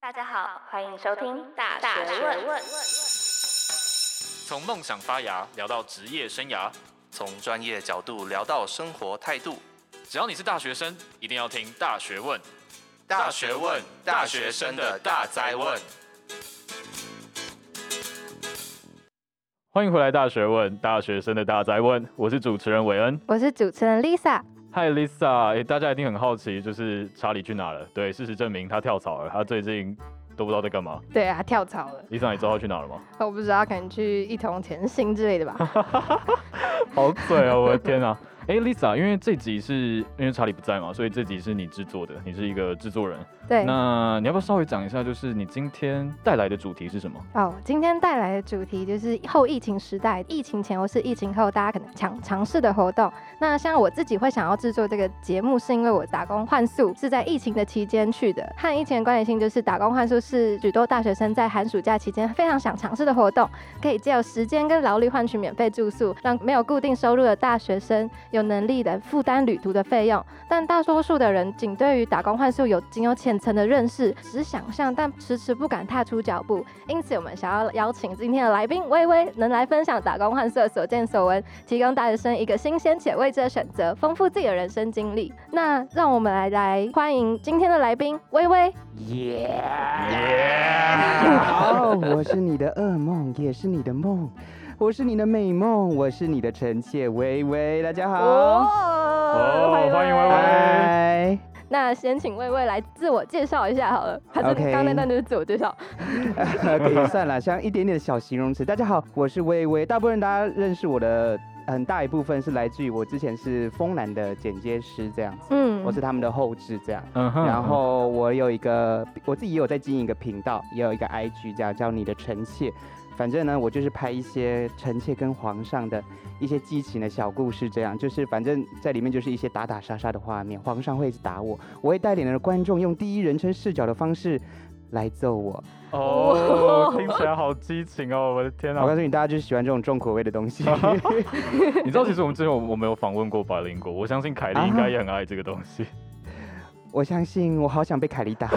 大家好，欢迎收听大学问。从梦想发芽聊到职业生涯，从专业角度聊到生活态度。只要你是大学生，一定要听大学问。大学问，大学生的大哉问。欢迎回来，大学问，大学生的大哉问。我是主持人韦恩，我是主持人 Lisa。嗨，Lisa，哎，大家一定很好奇，就是查理去哪了？对，事实证明他跳槽了，他最近都不知道在干嘛。对啊，跳槽了。Lisa，你知道他去哪了吗？我不知道，可能去一同前行之类的吧。好嘴啊！我的天啊！哎，Lisa，因为这集是因为查理不在嘛，所以这集是你制作的，你是一个制作人。对。那你要不要稍微讲一下，就是你今天带来的主题是什么？哦，今天带来的主题就是后疫情时代，疫情前或是疫情后，大家可能想尝试的活动。那像我自己会想要制作这个节目，是因为我打工换宿是在疫情的期间去的。和疫情的关联性就是打工换宿是许多大学生在寒暑假期间非常想尝试的活动，可以借由时间跟劳力换取免费住宿，让没有固定收入的大学生有能力的负担旅途的费用，但大多数的人仅对于打工换宿有仅有浅层的认识，只是想象，但迟迟不敢踏出脚步。因此，我们想要邀请今天的来宾薇薇，能来分享打工换宿的所见所闻，提供大学生一个新鲜且未知的选择，丰富自己的人生经历。那让我们来来欢迎今天的来宾薇薇。耶耶！好，我是你的噩梦，也是你的梦。我是你的美梦，我是你的臣妾微微，大家好，哦，欢迎欢迎薇薇。那先请薇薇来自我介绍一下好了，还是刚刚那段就是自我介绍 可以算了，像一点点的小形容词。大家好，我是薇薇，大部分人大家认识我的很大一部分是来自于我之前是丰男的剪接师这样子，嗯，我是他们的后置这样，嗯哼，然后我有一个我自己也有在经营一个频道，也有一个 IG 这样叫你的臣妾。反正呢，我就是拍一些臣妾跟皇上的一些激情的小故事，这样就是反正在里面就是一些打打杀杀的画面，皇上会一直打我，我会带领着观众用第一人称视角的方式来揍我。哦，听起来好激情哦！我的天哪！我告诉你，大家就是喜欢这种重口味的东西。你知道，其实我们之前我没有访问过百灵果，我相信凯莉 应该也很爱这个东西。我相信，我好想被凯莉打。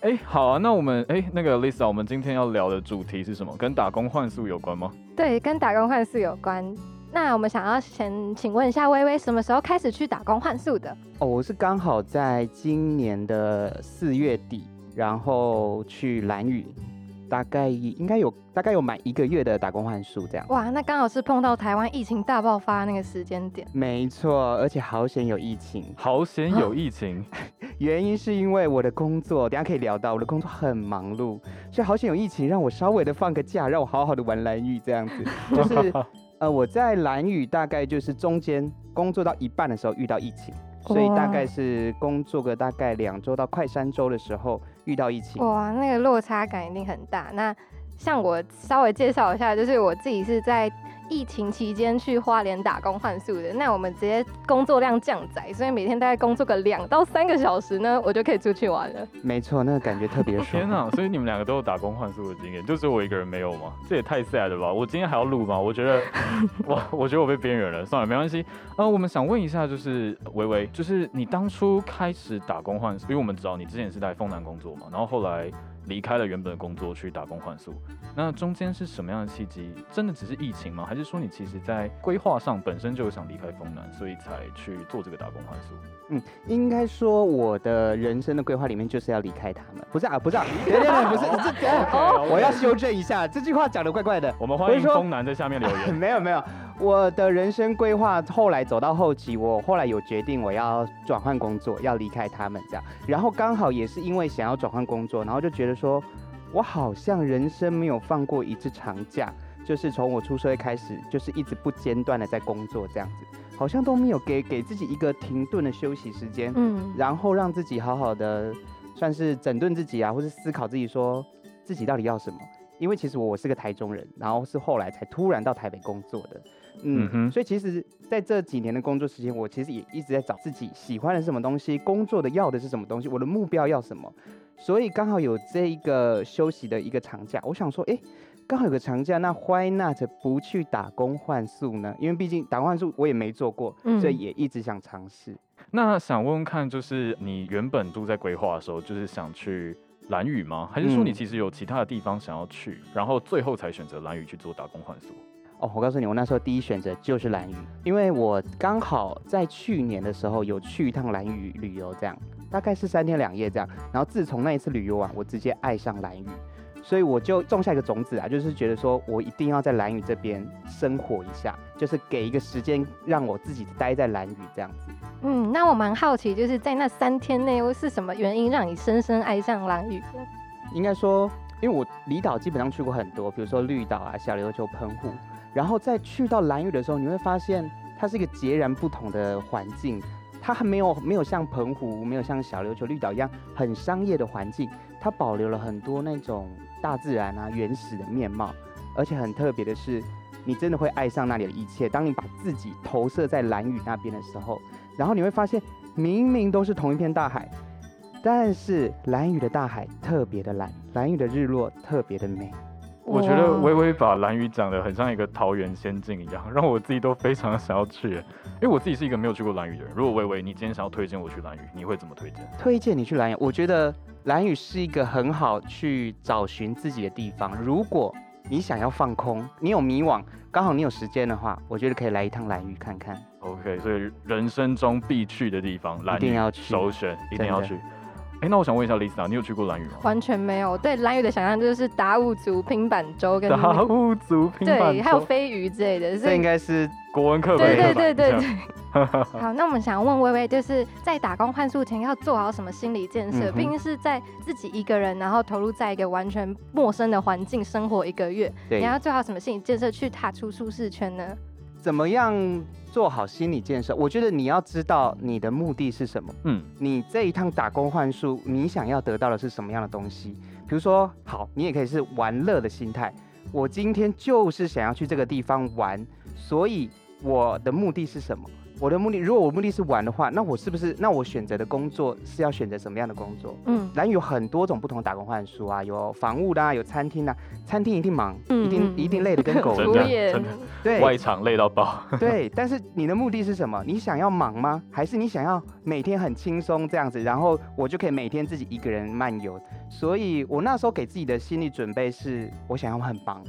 哎、欸，好啊，那我们哎、欸，那个 Lisa，我们今天要聊的主题是什么？跟打工换宿有关吗？对，跟打工换宿有关。那我们想要先请问一下薇薇，什么时候开始去打工换宿的？哦，我是刚好在今年的四月底，然后去蓝屿。大概应该有大概有满一个月的打工换宿这样。哇，那刚好是碰到台湾疫情大爆发那个时间点。没错，而且好险有疫情，好险有疫情。原因是因为我的工作，等下可以聊到我的工作很忙碌，所以好险有疫情，让我稍微的放个假，让我好好的玩蓝雨这样子。就是呃，我在蓝屿大概就是中间工作到一半的时候遇到疫情。所以大概是工作个大概两周到快三周的时候遇到疫情。哇，那个落差感一定很大。那像我稍微介绍一下，就是我自己是在。疫情期间去花莲打工换宿的，那我们直接工作量降载，所以每天大概工作个两到三个小时呢，我就可以出去玩了。没错，那个感觉特别爽。天哪！所以你们两个都有打工换宿的经验，就只有我一个人没有吗？这也太 sad 了吧！我今天还要录吗？我觉得，哇，我觉得我被边缘了。算了，没关系。呃，我们想问一下，就是微微，就是你当初开始打工换宿，因为我们知道你之前是在丰南工作嘛，然后后来。离开了原本的工作去打工换宿，那中间是什么样的契机？真的只是疫情吗？还是说你其实在规划上本身就有想离开丰南，所以才去做这个打工换宿？嗯，应该说我的人生的规划里面就是要离开他们。不是啊，不是啊，别别别，不是，这这，我要修正一下，这句话讲的怪怪的。我们欢迎丰南在下面留言。没有没有，我的人生规划后来走到后期，我后来有决定我要转换工作，要离开他们这样。然后刚好也是因为想要转换工作，然后就觉得说，我好像人生没有放过一次长假，就是从我出社会开始，就是一直不间断的在工作这样子。好像都没有给给自己一个停顿的休息时间，嗯，然后让自己好好的算是整顿自己啊，或是思考自己说自己到底要什么。因为其实我我是个台中人，然后是后来才突然到台北工作的，嗯，嗯，所以其实在这几年的工作时间，我其实也一直在找自己喜欢的是什么东西，工作的要的是什么东西，我的目标要什么。所以刚好有这一个休息的一个长假，我想说，哎。刚好有个长假，那 Why not 不去打工换宿呢？因为毕竟打工换宿我也没做过，嗯、所以也一直想尝试。那想问问看，就是你原本都在规划的时候，就是想去蓝屿吗？还是说你其实有其他的地方想要去，嗯、然后最后才选择蓝屿去做打工换宿？哦，我告诉你，我那时候第一选择就是蓝屿，因为我刚好在去年的时候有去一趟蓝屿旅游，这样大概是三天两夜这样。然后自从那一次旅游完，我直接爱上蓝屿，所以我就种下一个种子啊，就是觉得说我一定要在蓝屿这边生活一下，就是给一个时间让我自己待在蓝屿这样子。嗯，那我蛮好奇，就是在那三天内，又是什么原因让你深深爱上蓝屿？应该说，因为我离岛基本上去过很多，比如说绿岛啊、小琉球、澎湖。然后再去到蓝屿的时候，你会发现它是一个截然不同的环境，它还没有没有像澎湖、没有像小琉球、绿岛一样很商业的环境，它保留了很多那种大自然啊原始的面貌，而且很特别的是，你真的会爱上那里的一切。当你把自己投射在蓝雨那边的时候，然后你会发现，明明都是同一片大海，但是蓝雨的大海特别的蓝，蓝雨的日落特别的美。我觉得微微把兰屿讲得很像一个桃园仙境一样，让我自己都非常想要去。因为我自己是一个没有去过兰屿的人。如果微微你今天想要推荐我去兰屿，你会怎么推荐？推荐你去兰屿，我觉得兰屿是一个很好去找寻自己的地方。如果你想要放空，你有迷惘，刚好你有时间的话，我觉得可以来一趟兰屿看看。OK，所以人生中必去的地方，兰屿一定要去，首选一定要去。哎，那我想问一下 Lisa，你有去过蓝屿吗？完全没有。对蓝屿的想象就是达悟族拼板舟跟达悟族拼板舟，对，还有飞鱼之类的。这应该是国文课本。对对对对对。好，那我们想问微微，就是在打工换宿前要做好什么心理建设？毕竟是在自己一个人，然后投入在一个完全陌生的环境生活一个月，你要做好什么心理建设去踏出舒适圈呢？怎么样做好心理建设？我觉得你要知道你的目的是什么。嗯，你这一趟打工换宿，你想要得到的是什么样的东西？比如说，好，你也可以是玩乐的心态。我今天就是想要去这个地方玩，所以我的目的是什么？我的目的，如果我目的是玩的话，那我是不是，那我选择的工作是要选择什么样的工作？嗯，兰屿有很多种不同的打工换书啊，有房屋的啊，有餐厅的啊，餐厅一定忙，嗯、一定一定累得跟狗一样，真的，对，外场累到爆。对，但是你的目的是什么？你想要忙吗？还是你想要每天很轻松这样子，然后我就可以每天自己一个人漫游？所以我那时候给自己的心理准备是，我想要很忙。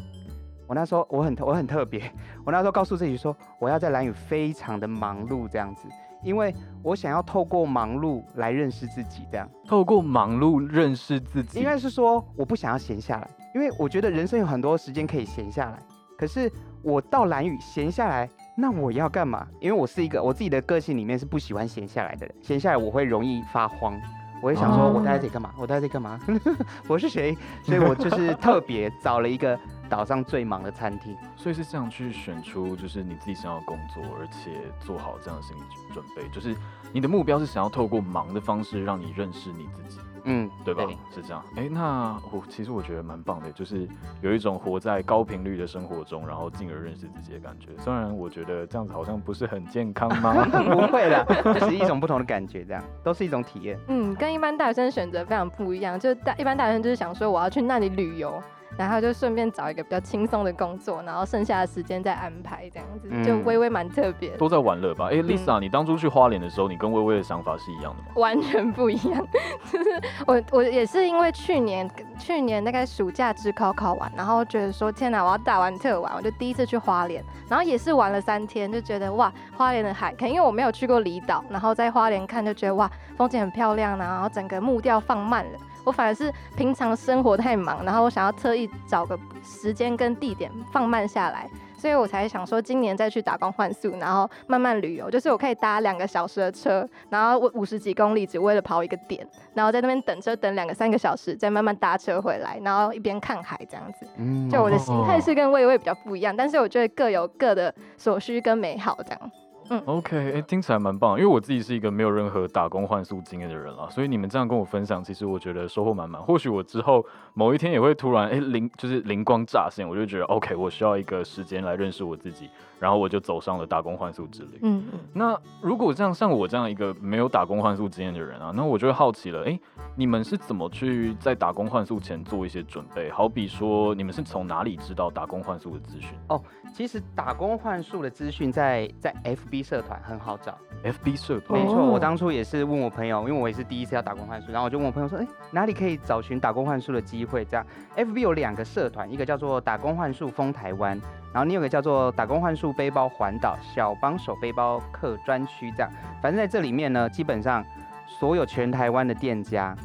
我那时候我很我很特别，我那时候告诉自己说，我要在蓝宇非常的忙碌这样子，因为我想要透过忙碌来认识自己，这样。透过忙碌认识自己，应该是说我不想要闲下来，因为我觉得人生有很多时间可以闲下来，可是我到蓝宇闲下来，那我要干嘛？因为我是一个我自己的个性里面是不喜欢闲下来的人，闲下来我会容易发慌，我会想说我待在这里干嘛？我待在这里干嘛？我是谁？所以我就是特别找了一个。岛上最忙的餐厅，所以是这样去选出，就是你自己想要工作，而且做好这样的心理准备，就是你的目标是想要透过忙的方式让你认识你自己，嗯，对吧？对是这样。哎、欸，那我其实我觉得蛮棒的，就是有一种活在高频率的生活中，然后进而认识自己的感觉。虽然我觉得这样子好像不是很健康吗？不会的，就是一种不同的感觉，这样都是一种体验。嗯，跟一般大学生选择非常不一样，就大一般大学生就是想说我要去那里旅游。然后就顺便找一个比较轻松的工作，然后剩下的时间再安排这样子，嗯、就微微蛮特别。都在玩乐吧？哎、欸、，Lisa，、嗯、你当初去花莲的时候，你跟微微的想法是一样的吗？完全不一样，就是我我也是因为去年去年大概暑假只考考完，然后觉得说天哪，我要大玩特玩，我就第一次去花莲，然后也是玩了三天，就觉得哇，花莲的海，可能因为我没有去过离岛，然后在花莲看就觉得哇，风景很漂亮，然后整个木调放慢了。我反而是平常生活太忙，然后我想要特意找个时间跟地点放慢下来，所以我才想说今年再去打工换宿，然后慢慢旅游。就是我可以搭两个小时的车，然后五十几公里，只为了跑一个点，然后在那边等车等两个三个小时，再慢慢搭车回来，然后一边看海这样子。就我的心态是跟微微比较不一样，但是我觉得各有各的所需跟美好这样。嗯，OK，哎、欸，听起来蛮棒，因为我自己是一个没有任何打工换宿经验的人啦，所以你们这样跟我分享，其实我觉得收获满满。或许我之后某一天也会突然哎灵、欸，就是灵光乍现，我就觉得 OK，我需要一个时间来认识我自己，然后我就走上了打工换宿之旅。嗯嗯。那如果这样，像我这样一个没有打工换宿经验的人啊，那我就会好奇了，哎、欸，你们是怎么去在打工换宿前做一些准备？好比说，你们是从哪里知道打工换宿的资讯？哦，其实打工换宿的资讯在在 FB。社团很好找 FB 社团。没错，哦我当初也是问我朋友，因为我也是第一次要打工换宿，然后我就问我朋友说，哎，哪里可以找寻打工换宿的机会？这样，FB 有两个社团，一个叫做打工换宿疯台湾，然后另一个叫做打工换宿背包环岛小帮手背包客专区，这样，反正在这里面呢，基本上所有全台湾的店家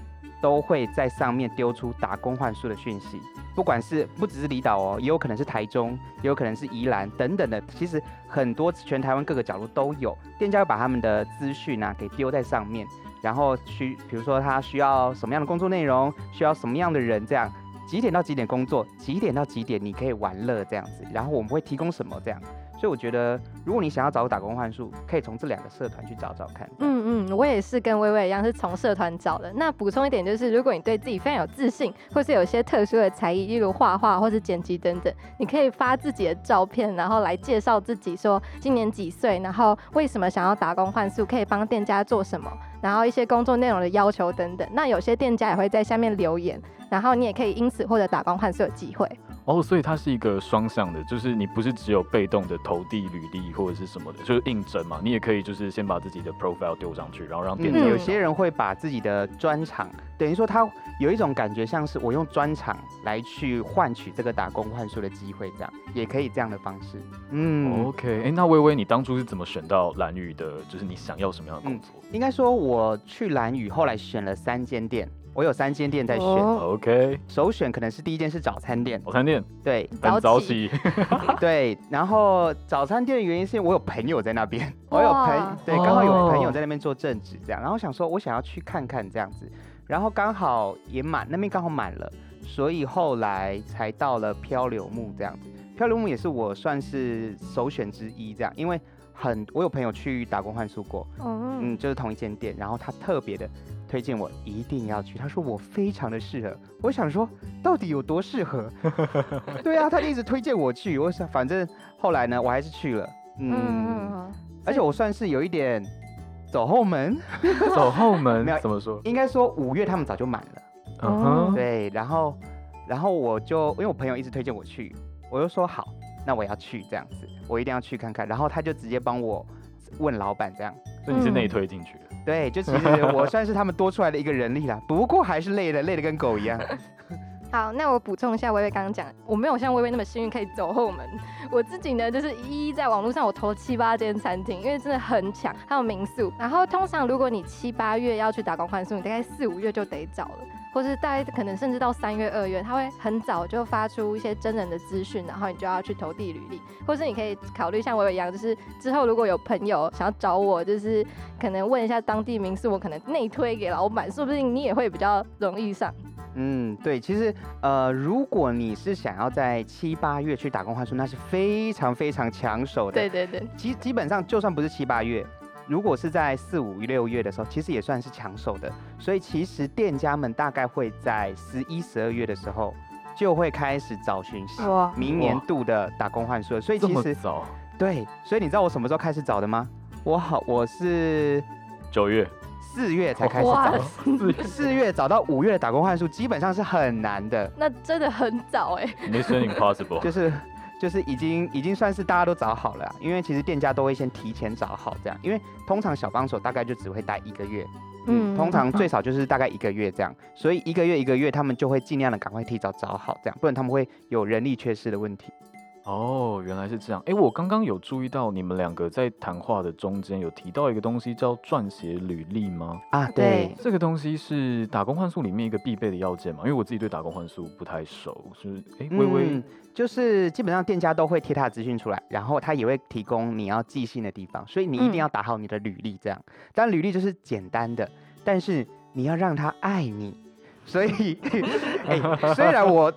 都会在上面丢出打工换宿的讯息。不管是不只是离岛哦，也有可能是台中，也有可能是宜兰等等的。其实很多全台湾各个角落都有店家把他们的资讯啊给丢在上面，然后去比如说他需要什么样的工作内容，需要什么样的人，这样几点到几点工作，几点到几点你可以玩乐这样子，然后我们会提供什么这样。所以我觉得，如果你想要找打工换宿，可以从这两个社团去找找看。嗯嗯，我也是跟薇薇一样，是从社团找的。那补充一点就是，如果你对自己非常有自信，或是有些特殊的才艺，例如画画或是剪辑等等，你可以发自己的照片，然后来介绍自己，说今年几岁，然后为什么想要打工换宿，可以帮店家做什么，然后一些工作内容的要求等等。那有些店家也会在下面留言，然后你也可以因此获得打工换宿的机会。哦，所以它是一个双向的，就是你不是只有被动的投递履历或者是什么的，就是应征嘛，你也可以就是先把自己的 profile 丢上去，然后让店嗯，有些人会把自己的专长，等于说他有一种感觉，像是我用专长来去换取这个打工换宿的机会，这样也可以这样的方式。嗯 OK，哎、欸，那薇薇，你当初是怎么选到蓝宇的？就是你想要什么样的工作？应该说我去蓝宇，后来选了三间店，我有三间店在选。哦 OK，首选可能是第一间是早餐店，早餐店对很早起，对。然后早餐店的原因是因为我有朋友在那边，我有哇朋对，刚好有朋友在那边做正职这样，然后想说我想要去看看这样子，然后刚好也满，那边刚好满了，所以后来才到了漂流木这样子。漂流木也是我算是首选之一这样，因为很我有朋友去打工换宿过，嗯嗯，就是同一间店，然后他特别的推荐我一定要去，他说我非常的适合。我想说到底有多适合？对啊，他一直推荐我去，我想反正后来呢，我还是去了，嗯，嗯，而且我算是有一点走后门，走后门没有怎么说？应该说五月他们早就满了，嗯哼，对，然后然后我就因为我朋友一直推荐我去，我就说好，那我要去这样子，我一定要去看看，然后他就直接帮我问老板这样。所以你是内推进去的。对，就其实我 算是他们多出来的一个人力啦，不过还是累的，累的跟狗一样。好，那我补充一下，薇薇刚刚讲，我没有像薇薇那么幸运可以走后门。我自己呢，就是一一在网络上我投了七八间餐厅，因为真的很抢，还有民宿。然后通常如果你七八月要去打工换宿，你大概四五月就得找了，或是大概可能甚至到三月二月，他会很早就发出一些真人的资讯，然后你就要去投递履历，或是你可以考虑像薇薇一样，就是之后如果有朋友想要找我，就是可能问一下当地民宿，我可能内推给老板，说不定你也会比较容易上。嗯，对，其实呃，如果你是想要在七八月去打工换宿，那是非常非常抢手的。对对对，基基本上就算不是七八月，如果是在四五六月的时候，其实也算是抢手的。所以其实店家们大概会在十一、十二月的时候就会开始找寻哇明年度的打工换宿。所以其实早，对，所以你知道我什么时候开始找的吗？我好，我是九月，四月才开始找。四月找到五月的打工换宿，基本上是很难的，那真的很早哎、Mission Impossible，就是就是已经已经算是大家都找好了啊，因为其实店家都会先提前找好这样，因为通常小帮手大概就只会待一个月，嗯，嗯通常最少就是大概一个月这样，所以一个月一个月他们就会尽量的赶快提早找好这样，不然他们会有人力缺失的问题。哦，原来是这样。哎，我刚刚有注意到你们两个在谈话的中间有提到一个东西叫撰写履历吗？啊，对对，这个东西是打工换宿里面一个必备的要件嘛？因为我自己对打工换宿不太熟，是哎，微微嗯，就是基本上店家都会贴他的资讯出来，然后他也会提供你要寄信的地方，所以你一定要打好你的履历，这样。当然履历就是简单的，但是你要让他爱你，所以，哎，虽然我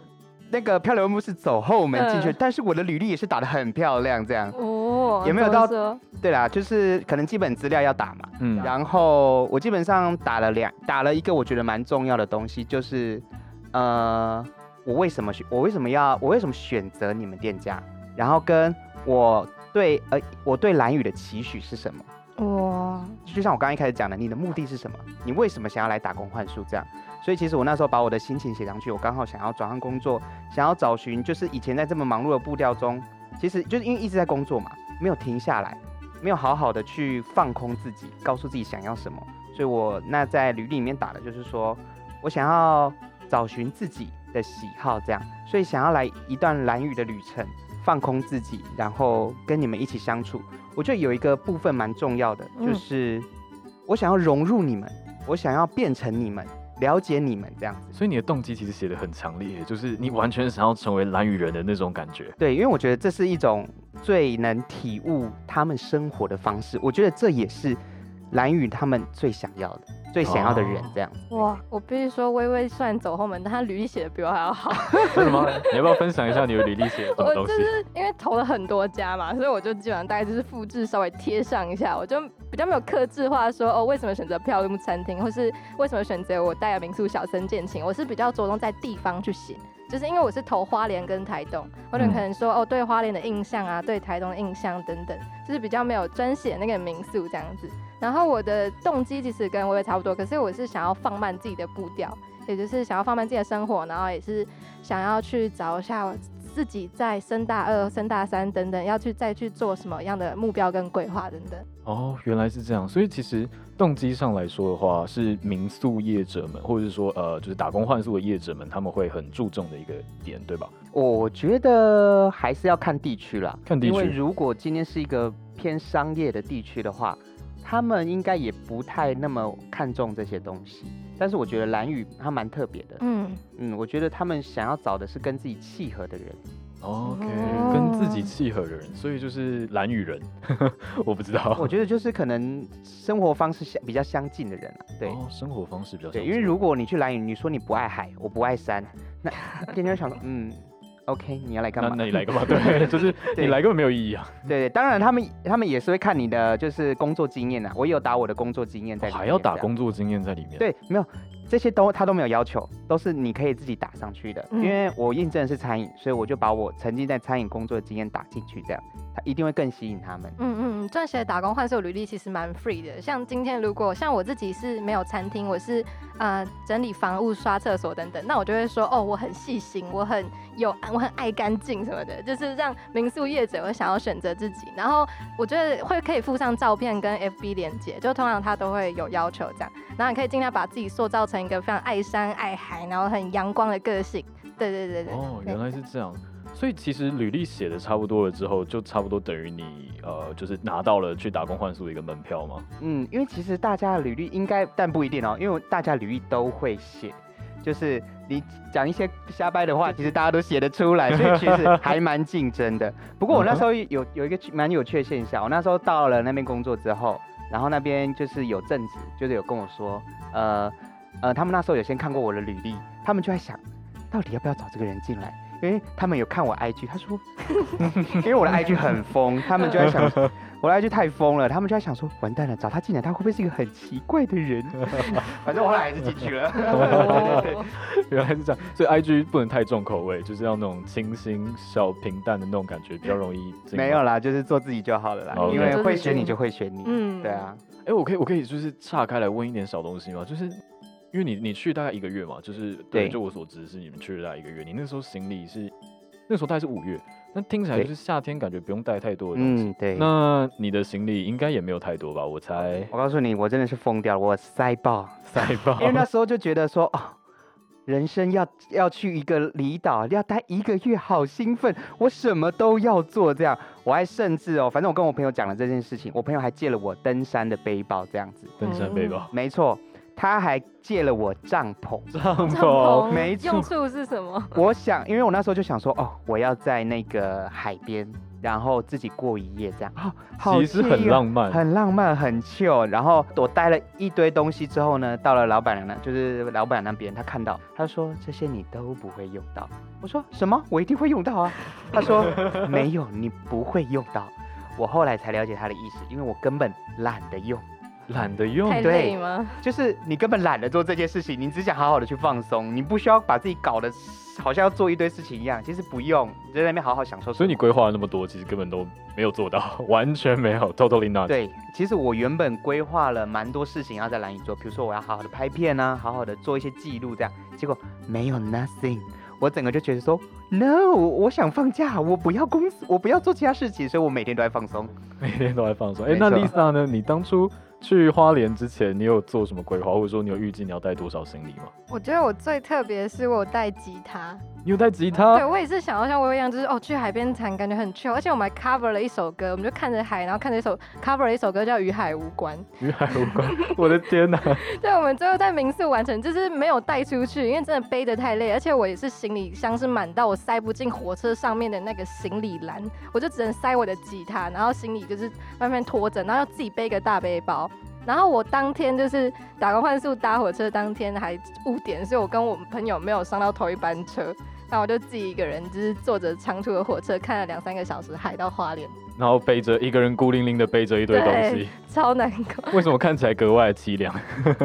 那个漂流木是走后门进去，嗯但是我的履历也是打得很漂亮，这样。哦，有没有到怎么说对啦，就是可能基本资料要打嘛，嗯，然后我基本上打了两，打了一个我觉得蛮重要的东西，就是呃，我为什么选，我为什么要，我为什么选择你们店家，然后跟我对呃，我对蓝宇的期许是什么？哇，就像我刚刚一开始讲的，你的目的是什么？你为什么想要来打工换宿这样？所以其实我那时候把我的心情写上去，我刚好想要转换工作，想要找寻，就是以前在这么忙碌的步调中，其实就是因为一直在工作嘛，没有停下来。没有好好的去放空自己，告诉自己想要什么。所以我那在履历里面打的就是说我想要找寻自己的喜好，这样，所以想要来一段蓝雨的旅程，放空自己，然后跟你们一起相处。我觉得有一个部分蛮重要的，就是我想要融入你们，我想要变成你们。了解你们这样子，所以你的动机其实写的很强烈，就是你完全想要成为蓝雨人的那种感觉。对，因为我觉得这是一种最能体悟他们生活的方式，我觉得这也是兰屿他们最想要的。最想要的人这样哇！我必须说，微微虽然走后门，但她履历写的比我还要好。为什么？你要不要分享一下你的履历写的什么东西？我就是因为投了很多家嘛，所以我就基本上大概就是复制稍微贴上一下，我就比较没有克制化说哦，为什么选择漂木餐厅，或是为什么选择我带的民宿小生建情，我是比较着重在地方去写。就是因为我是投花莲跟台东，或者可能说哦，对花莲的印象啊，对台东的印象等等，就是比较没有专写那个民宿这样子。然后我的动机其实跟我也差不多，可是我是想要放慢自己的步调，也就是想要放慢自己的生活，然后也是想要去找一下自己在升大二、升大三等等要去再去做什么样的目标跟规划等等。哦，原来是这样，所以其实。动机上来说的话，是民宿业者们，或者是说呃，就是打工换宿的业者们，他们会很注重的一个点，对吧？我觉得还是要看地区啦，看地区。因为如果今天是一个偏商业的地区的话，他们应该也不太那么看重这些东西。但是我觉得蓝宇他蛮特别的，嗯嗯，我觉得他们想要找的是跟自己契合的人。OK，跟自己契合的人，所以就是兰屿人，我不知道。我觉得就是可能生活方式相比较相近的人啊，对，哦，生活方式比较相近。对，因为如果你去兰屿，你说你不爱海，我不爱山，那天天想说，嗯，OK，你要来干嘛？那，那你来干嘛？对，就是你来根本没有意义啊。对，对，当然他们他们也是会看你的就是工作经验啊，我也有打我的工作经验在里面，还要打工作经验在里面。对，没有。这些都他都没有要求，都是你可以自己打上去的。嗯、因为我印证的是餐饮，所以我就把我曾经在餐饮工作的经验打进去，这样他一定会更吸引他们。嗯嗯，撰写打工换宿履历其实蛮 free 的。像今天如果像我自己是没有餐厅，我是呃整理房屋、刷厕所等等，那我就会说哦，我很细心，我很有我很爱干净什么的，就是让民宿业者会想要选择自己。然后我觉得会可以附上照片跟 FB 连接，就通常他都会有要求这样。然后你可以尽量把自己塑造成一个非常爱山爱海，然后很阳光的个性。对对对对。哦，原来是这样。所以其实履历写的差不多了之后，就差不多等于你呃，就是拿到了去打工换宿的一个门票吗？嗯，因为其实大家的履历应该，但不一定哦，因为大家履历都会写，就是你讲一些瞎掰的话，其实大家都写得出来，所以其实 还蛮竞争的。不过我那时候有有一个蛮有趣的现象，我那时候到了那边工作之后。然后那边就是有正职，就是有跟我说，呃，呃，他们那时候有先看过我的履历，他们就在想，到底要不要找这个人进来？因为他们有看我 IG，他说，因为我的 IG 很疯，他们就在想，我的 IG 太疯了，他们就在想说，完蛋了，找他进来，他会不会是一个很奇怪的人？反正我后来还是进去了。原来是这样，所以 IG 不能太重口味，就是要那种清新、小平淡的那种感觉，比较容易。没有啦，就是做自己就好了啦，因为会选你就会选你。嗯，对啊。哎，我可以，我可以就是岔开来问一点小东西吗？就是。因为你你去大概一个月嘛，就是对，就我所知是你们去了大概一个月。你那时候行李是那时候大概是五月，那听起来就是夏天，感觉不用带太多的东西。嗯，对。那你的行李应该也没有太多吧？我猜。我告诉你，我真的是疯掉了，我塞爆塞 爆。因为那 时候就觉得说，哦，人生要要去一个离岛，要待一个月，好兴奋，我什么都要做。这样，我还甚至哦，反正我跟我朋友讲了这件事情，我朋友还借了我登山的背包，这样子。登山背包，没错。他还借了我帐篷，帐篷没错，用处是什么？我想，因为我那时候就想说，哦，我要在那个海边，然后自己过一夜，这样，哦，好，其实很浪漫，很浪漫，很 chill。然后我带了一堆东西之后呢，到了老板娘那，就是老板那边，他看到，他说这些你都不会用到。我说什么？我一定会用到啊。他说没有，你不会用到。我后来才了解他的意思，因为我根本懒得用。懒得用，太累吗？就是你根本懒得做这件事情，你只想好好的去放松，你不需要把自己搞得好像要做一堆事情一样。其实不用，你在那边好好享受。所以你规划了那么多，其实根本都没有做到，完全没有，totally not。对，其实我原本规划了蛮多事情要在兰屿做，比如说我要好好的拍片啊，好好的做一些记录这样，结果没有 nothing。我整个就觉得说，no，我想放假，我不要公司，我不要做其他事情，所以我每天都在放松，每天都在放松。哎、欸，那 Lisa 呢？你当初去花莲之前，你有做什么规划，或者说你有预计你要带多少行李吗？我觉得我最特别是我带吉他。你有带吉他？对，我也是想要像薇薇一样，就是哦，去海边弹，感觉很 chill。而且我们还 cover 了一首歌，我们就看着海，然后看着一首 cover 了一首歌叫《与海无关》。与海无关，我的天哪！对，我们最后在民宿完成，就是没有带出去，因为真的背得太累，而且我也是行李箱是满到我塞不进火车上面的那个行李篮，我就只能塞我的吉他，然后行李就是慢慢拖着，然后要自己背个大背包。然后我当天就是打工换宿搭火车当天还误点，所以我跟我们朋友没有上到同一班车。那我就自己一个人，就是坐着长途的火车，看了两三个小时海到花莲，然后背着一个人孤零零的背着一堆东西，超难过。为什么看起来格外凄凉？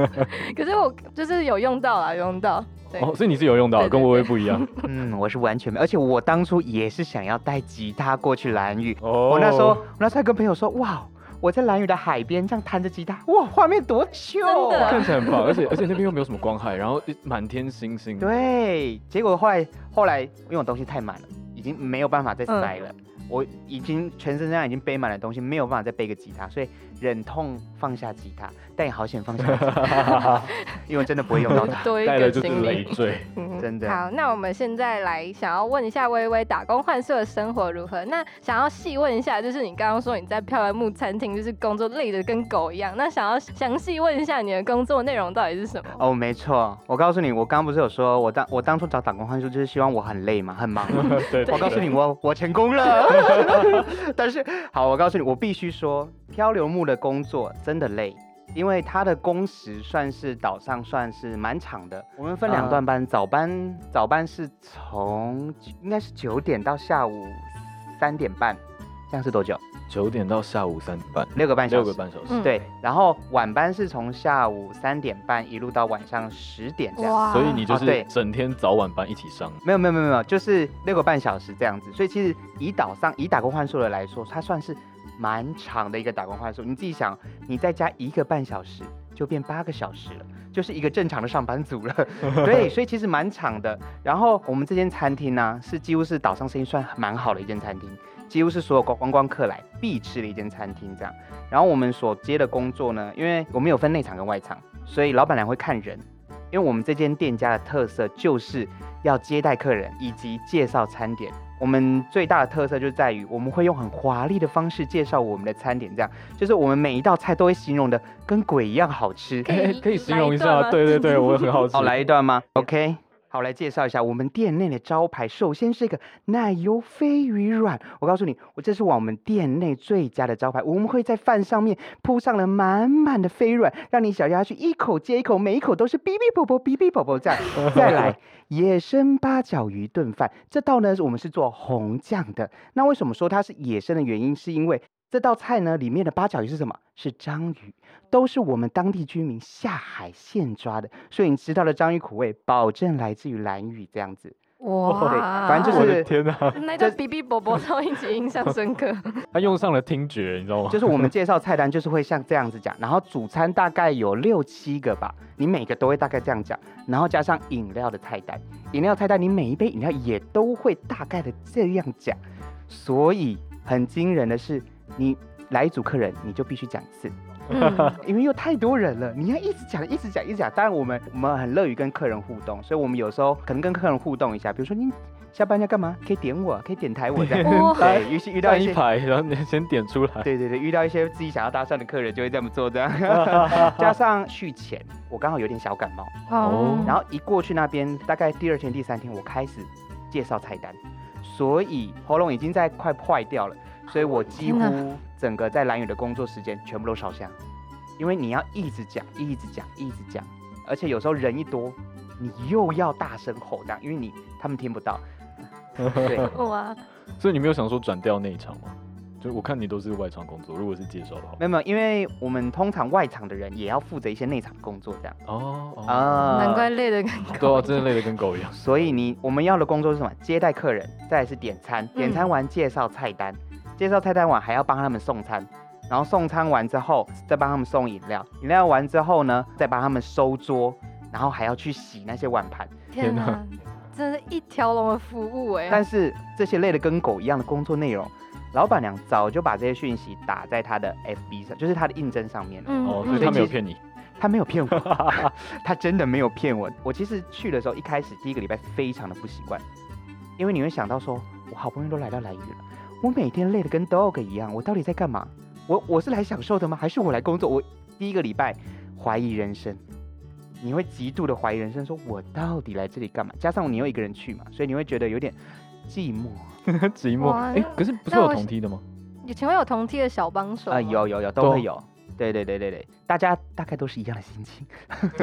可是我就是有用到啊，有用到。对哦，所以你是有用到，跟我也不一样。嗯，我是完全没，而且我当初也是想要带吉他过去蓝屿。哦，我那时候我那时候还跟朋友说，哇。我在蓝屿的海边这样弹着吉他，哇，画面多秀啊！看起来很棒，而且而且那边又没有什么光害，然后满天星星。对，结果后来后来因为我东西太满了，已经没有办法再塞了。嗯我已经全身上已经背满了东西，没有办法再背个吉他，所以忍痛放下吉他，但也好险放下吉他，因为真的不会用到它，带的就是累赘，真的。好，那我们现在来想要问一下微微，打工换宿的生活如何？那想要细问一下，就是你刚刚说你在漂亮木餐厅就是工作累得跟狗一样，那想要详细问一下你的工作内容到底是什么？哦，没错，我告诉你，我刚刚不是有说我当我当初找打工换宿就是希望我很累嘛，很忙。对，我告诉你，我我成功了。但是好，我告诉你，我必须说，漂流木的工作真的累，因为它的工时算是岛上算是蛮长的。我们分两段班，早班早班是从应该是九点到下午三点半，这样是多久？九点到下午三点半，六个半小时。六个半小时，对。然后晚班是从下午三点半一路到晚上十点这样。所以你就是整天早晚班一起上。没有没有没有没有，就是六个半小时这样子。所以其实以岛上以打工换宿的来说，它算是蛮长的一个打工换宿。你自己想，你再加一个半小时，就变八个小时了，就是一个正常的上班族了。对，所以其实蛮长的。然后我们这间餐厅呢、啊，是几乎是岛上生意算蛮好的一间餐厅。几乎是所有观光客来必吃的一间餐厅，这样。然后我们所接的工作呢，因为我们有分内场跟外场，所以老板娘会看人。因为我们这间店家的特色就是要接待客人以及介绍餐点。我们最大的特色就在于我们会用很华丽的方式介绍我们的餐点，这样就是我们每一道菜都会形容的跟鬼一样好吃。可以可以形容一下？对对对，我很好奇。好，来一段吗？OK。好，来介绍一下我们店内的招牌。首先是一个奶油飞鱼软，我告诉你，我这是我们店内最佳的招牌。我们会在饭上面铺上了满满的飞软，让你小鸭去一口接一口，每一口都是哔哔啵啵，哔哔啵啵这样。再来，野生八角鱼炖饭，这道呢，我们是做红酱的。那为什么说它是野生的原因，是因为这道菜呢，里面的八角鱼是什么？是章鱼，都是我们当地居民下海现抓的，所以你吃到的章鱼苦味，保证来自于蓝屿这样子。哇，对，反正就是天哪，那个哔哔啵啵都一直印象深刻。他用上了听觉，你知道吗？就是我们介绍菜单，就是会像这样子讲，然后主餐大概有六七个吧，你每个都会大概这样讲，然后加上饮料的菜单，饮料菜单你每一杯饮料也都会大概的这样讲，所以很惊人的是。你来一组客人，你就必须讲一次，嗯、因为又太多人了，你要一直讲，一直讲，一直讲。当然，我们我们很乐于跟客人互动，所以我们有时候可能跟客人互动一下，比如说你下班要干嘛，可以点我，可以点台我这样。对，于是遇到一排，然后你先点出来。对对对，遇到一些自己想要搭讪的客人，就会这么做这样。加上续钱，我刚好有点小感冒，哦，然后一过去那边，大概第二天、第三天，我开始介绍菜单，所以喉咙已经在快坏掉了。所以我几乎整个在蓝宇的工作时间全部都烧香，因为你要一直讲，一直讲，一直讲，而且有时候人一多，你又要大声吼这样，因为你他们听不到。对，哇！所以你没有想说转调内场吗？就我看你都是外场工作，如果是介绍的话。没有没有，因为我们通常外场的人也要负责一些内场工作这样。哦哦。啊，难怪累得跟狗。对啊，真的累得跟狗一样。所以你我们要的工作是什么？接待客人，再来是点餐，点餐完介绍菜单。嗯介绍菜单完还要帮他们送餐，然后送餐完之后再帮他们送饮料，饮料完之后呢，再帮他们收桌，然后还要去洗那些碗盘。天哪！真是一条龙的服务哎。但是这些累得跟狗一样的工作内容，老板娘早就把这些讯息打在他的 FB 上，就是他的应征上面了。嗯哦，所以他没有骗你，他没有骗我，他真的没有骗我。我其实去的时候，一开始第一个礼拜非常的不习惯，因为你会想到说，我好不容易都来到蓝屿了，我每天累得跟 dog 一样，我到底在干嘛？我我是来享受的吗？还是我来工作？我第一个礼拜怀疑人生，你会极度的怀疑人生，说我到底来这里干嘛？加上你又一个人去嘛，所以你会觉得有点寂寞。寂寞。哇哎，可是不是有同梯的吗？你请问有同梯的小帮手啊、有有有都会有。对对对对对，大家大概都是一样的心情，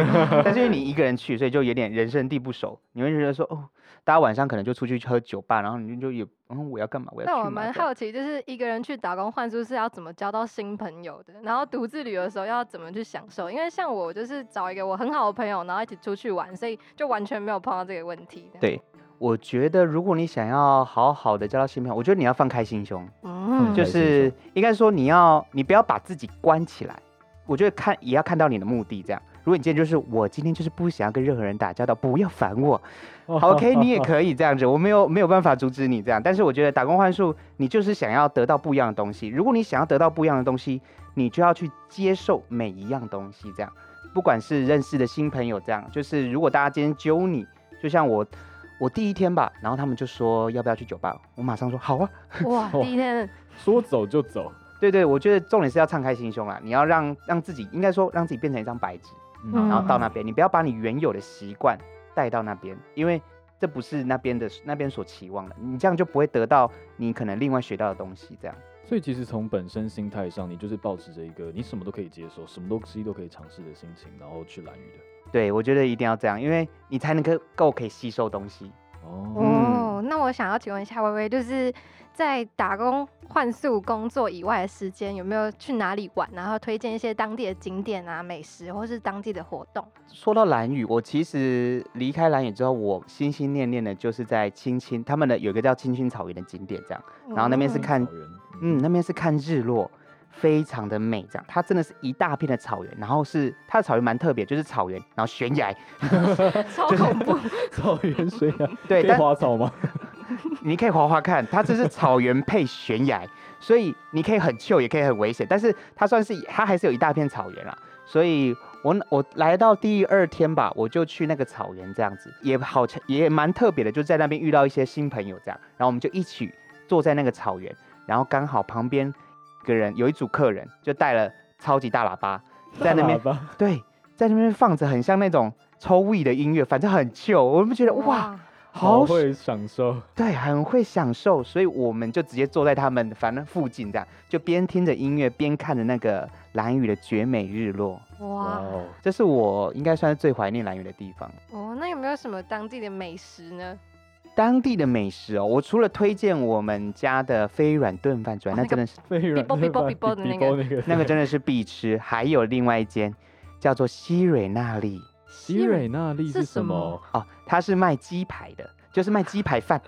但是因为你一个人去，所以就有点人生地不熟，你会觉得说哦，大家晚上可能就出去喝酒吧，然后你就也嗯，我要干嘛？我要去。那我蛮好奇，就是一个人去打工换宿是要怎么交到新朋友的？然后独自旅游的时候要怎么去享受？因为像我就是找一个我很好的朋友，然后一起出去玩，所以就完全没有碰到这个问题。对，我觉得如果你想要好好的交到新朋友，我觉得你要放开心胸，嗯，就是应该说你要你不要把自己关起来。我觉得看也要看到你的目的，这样。如果你今天就是我今天就是不想要跟任何人打交道，不要烦我。好，OK，你也可以这样子，我没有没有办法阻止你这样。但是我觉得打工换术，你就是想要得到不一样的东西。如果你想要得到不一样的东西，你就要去接受每一样东西，这样。不管是认识的新朋友，这样，就是如果大家今天揪你，就像我，我第一天吧，然后他们就说要不要去酒吧，我马上说好啊。哇，第一天说走就走。对对，我觉得重点是要敞开心胸啦，你要让让自己，应该说让自己变成一张白纸，嗯、然后到那边，你不要把你原有的习惯带到那边，因为这不是那边的那边所期望的，你这样就不会得到你可能另外学到的东西。这样，所以其实从本身心态上，你就是保持着一个你什么都可以接受，什么东西都可以尝试的心情，然后去蓝鱼的。对，我觉得一定要这样，因为你才能够够可以吸收东西。哦，哦，那我想要请问一下薇薇，就是。在打工换宿工作以外的时间，有没有去哪里玩？然后推荐一些当地的景点啊、美食，或是当地的活动。说到蓝屿，我其实离开蓝屿之后，我心心念念的就是在青青，他们的有一个叫青青草原的景点，这样。然后那边是看，嗯，那边是看日落，非常的美，这样。它真的是一大片的草原，然后是它的草原蛮特别，就是草原，然后悬崖，超恐怖，草原悬崖，对，可以滑草吗？你可以滑滑看，它这是草原配悬崖，所以你可以很 chill，也可以很危险。但是它算是它还是有一大片草原啦。所以我我来到第二天吧，我就去那个草原这样子，也好也蛮特别的，就在那边遇到一些新朋友这样，然后我们就一起坐在那个草原，然后刚好旁边一个人有一组客人就带了超级大喇叭在那边，对，在那边放着很像那种抽 V 的音乐，反正很 chill，我们觉得哇。哇好会享受，对，很会享受，所以我们就直接坐在他们反正附近，这样就边听着音乐边看着那个兰屿的绝美日落。哇，这是我应该算是最怀念兰屿的地方。哦，那有没有什么当地的美食呢？当地的美食哦，我除了推荐我们家的飞软炖饭之外，那真的是飞软炖饭的那个，那个真的是必吃。还有另外一间叫做西蕊那莉。西蕊那利是什么？哦，他是卖鸡排的，就是卖鸡排饭。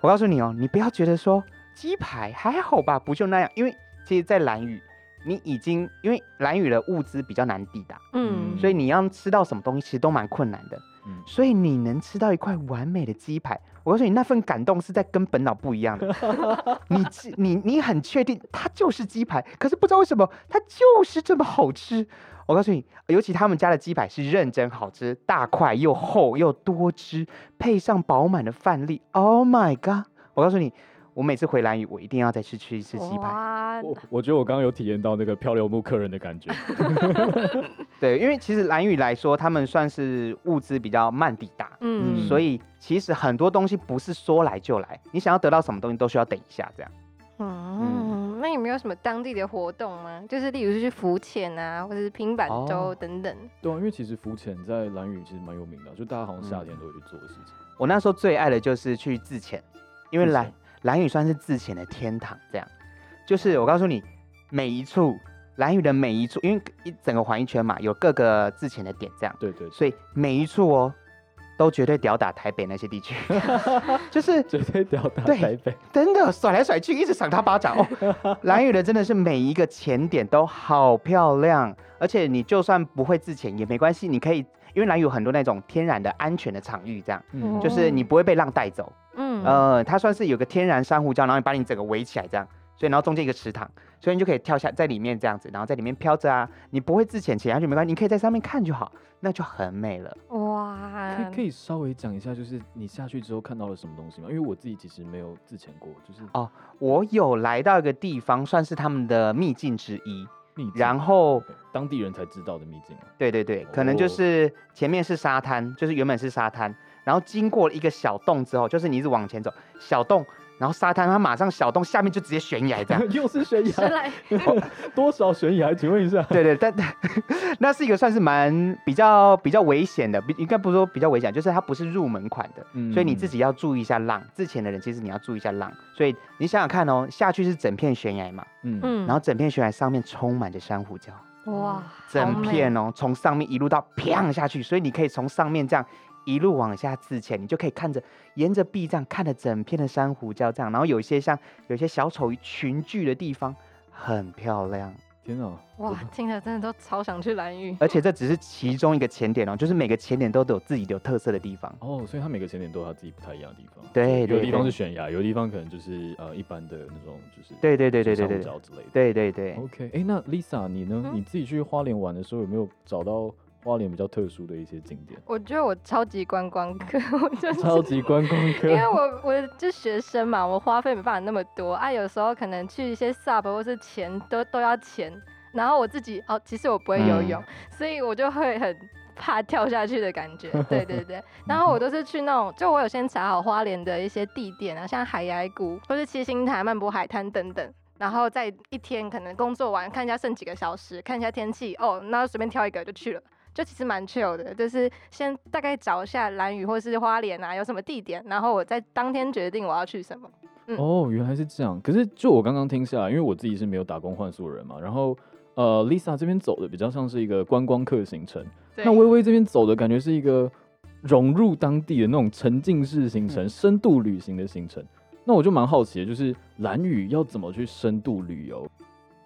我告诉你哦，你不要觉得说鸡排还好吧，不就那样。因为其实，在蓝屿，你已经因为蓝雨的物资比较难抵达，嗯，所以你要吃到什么东西，其实都蛮困难的。嗯，所以你能吃到一块完美的鸡排，我告诉你，那份感动是在跟本岛不一样的。你你你很确定它就是鸡排，可是不知道为什么它就是这么好吃。我告诉你，尤其他们家的鸡排是认真好吃，大块又厚又多汁，配上饱满的饭粒，Oh my god！我告诉你，我每次回兰屿，我一定要再去吃一次鸡排。我我觉得我刚刚有体验到那个漂流木客人的感觉。对，因为其实兰屿来说，他们算是物资比较慢抵达，嗯，所以其实很多东西不是说来就来，你想要得到什么东西都需要等一下这样。嗯。嗯那有没有什么当地的活动吗？就是例如是去浮潜啊，或者是平板舟等等。哦、对啊，因为其实浮潜在蓝屿其实蛮有名的，就大家好像夏天都会去做的事情。我那时候最爱的就是去自潜，因为蓝蓝屿算是自潜的天堂。这样，就是我告诉你，每一处蓝屿的每一处，因为一整个环一圈嘛，有各个自潜的点，这样。对，对对。所以每一处哦。都绝对吊打台北那些地区，就是绝对吊打台北，真的甩来甩去，一直赏他巴掌。哦。兰屿的真的是每一个潜点都好漂亮，而且你就算不会自潜也没关系，你可以，因因为蓝屿有很多那种天然的安全的场域，这样。嗯。就是你不会被浪带走。嗯。呃，它算是有个天然珊瑚礁，然后把你整个围起来这样，所以然后中间一个池塘，所以你就可以跳下在里面这样子，然后在里面飘着啊，你不会自潜潜下去没关系，你可以在上面看就好，那就很美了。哇可以可以稍微讲一下，就是你下去之后看到了什么东西吗？因为我自己其实没有自潜过，就是哦我有来到一个地方，算是他们的秘境之一，然后当地人才知道的秘境嘛。对对对，可能就哦是前面是沙滩，就是原本是沙滩，然后经过一个小洞之后，就是你一直往前走，小洞，然后沙滩，它马上小洞下面就直接悬崖这样。又是悬崖，来多少悬崖？请问一下。对对，但 那是一个算是蛮比较比较危险的，比应该不是说比较危险，就是它不是入门款的，嗯所以你自己要注意一下浪。之前的人其实你要注意一下浪，所以你想想看哦，下去是整片悬崖嘛，嗯嗯然后整片悬崖上面充满着珊瑚礁，哇，整片哦，从上面一路到砰下去，所以你可以从上面这样一路往下自潜，你就可以看着沿着壁这样看着整片的珊瑚礁这样，然后有一些像有一些小丑鱼群聚的地方，很漂亮。天啊，哇，听着真的都超想去蓝屿。而且这只是其中一个潜点哦，就是每个潜点都都有自己有特色的地方。哦，所以它每个潜点都有它自己不太一样的地方。对对有的地方是悬崖，有的地方可能就是呃一般的那种就是对对对对对对珊瑚礁之类的。对对对，OK，哎，那 Lisa 你呢？嗯你自己去花莲玩的时候有没有找到花莲比较特殊的一些景点？我觉得我超级观光客，我就是超级观光客因。为我我就学生嘛，我花费没办法那么多啊，有时候可能去一些 sub 或是钱都都要钱，然后我自己哦，其实我不会游泳，所以我就会很 怕跳下去的感觉，对对对。然后我都是去那种，就我有先查好花莲的一些地点啊，像海崖谷或是七星潭、漫步海滩等等。然后在一天可能工作完，看一下剩几个小时，看一下天气，哦，那就随便挑一个就去了。就其实蛮 chill 的，就是先大概找一下蓝屿或是花莲啊，有什么地点，然后我在当天决定我要去什么。哦，原来是这样。可是就我刚刚听下来，因为我自己是没有打工换宿的人嘛，然后呃，Lisa 这边走的比较像是一个观光客行程，那微微这边走的感觉是一个融入当地的那种沉浸式行程、嗯深度旅行的行程。那我就蛮好奇的，就是蓝屿要怎么去深度旅游？